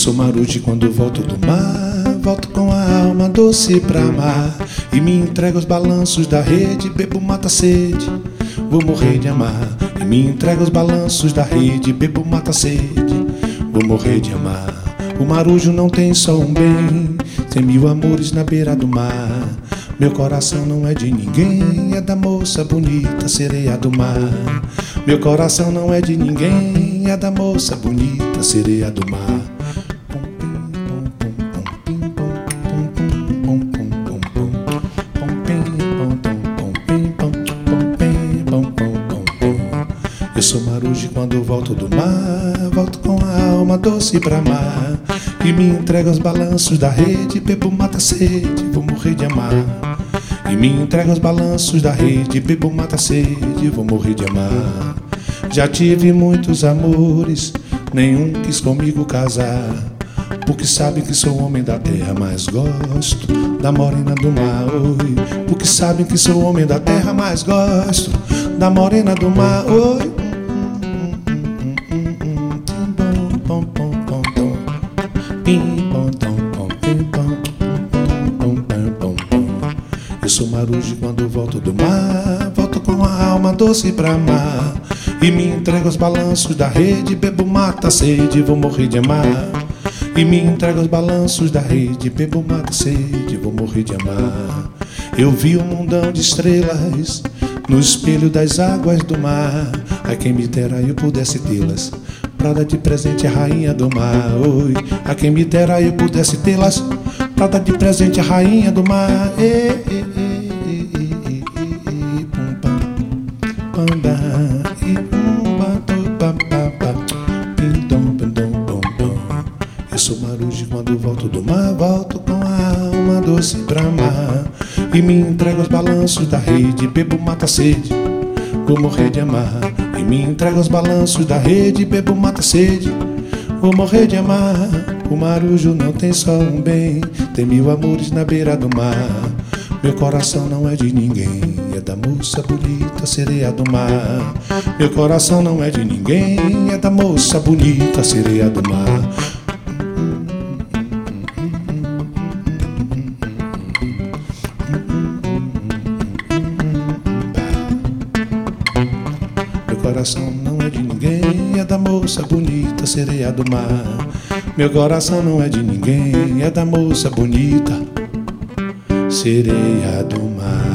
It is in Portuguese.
sou marude quando volto do mar, volto com a alma doce pra amar. E me entrego aos balanços da rede, bebo mata sede, vou morrer de amar. E me entrego aos balanços da rede, bebo mata sede, vou morrer de amar. O marujo não tem só um bem, tem mil amores na beira do mar. Meu coração não é de ninguém, é da moça bonita, sereia do mar. Meu coração não é de ninguém, é da moça bonita, sereia do mar. Quando volto do mar, volto com a alma doce pra amar. E me entrego aos balanços da rede, bebo mata sede, vou morrer de amar. E me entrego aos balanços da rede, bebo mata sede, vou morrer de amar. Já tive muitos amores, nenhum quis comigo casar. Porque sabem que sou homem da terra, mas gosto da morena do mar. Oi, porque sabem que sou homem da terra, mas gosto da morena do mar. Oi. Marujo quando volto do mar, volto com a alma doce pra amar. E me entrego aos balanços da rede, bebo mata sede, vou morrer de amar. E me entrego aos balanços da rede, bebo mata sede, vou morrer de amar. Eu vi um mundão de estrelas no espelho das águas do mar. A quem me dera eu pudesse tê-las. Prada de presente a rainha do mar. Oi, a quem me dera eu pudesse tê-las. Prada de presente a rainha do mar. E, e, e, panda, e, pum, pa, tu, pa, pa, pa, pim, dom, pim, dom, bom, bom. Eu sou marujo quando volto do mar, volto com a alma doce pra amar. E me entrego aos balanços da rede, bebo mata sede, vou morrer de amar. E me entrego aos balanços da rede, bebo mata sede, vou morrer de amar. O marujo não tem só um bem, tem mil amores na beira do mar. Meu coração não é de ninguém, é da moça bonita, sereia do mar. Meu coração não é de ninguém, é da moça bonita, sereia do mar. Meu coração não é de ninguém, é da moça bonita, sereia do mar. Meu coração não é de ninguém, é da moça bonita, sereia do mar.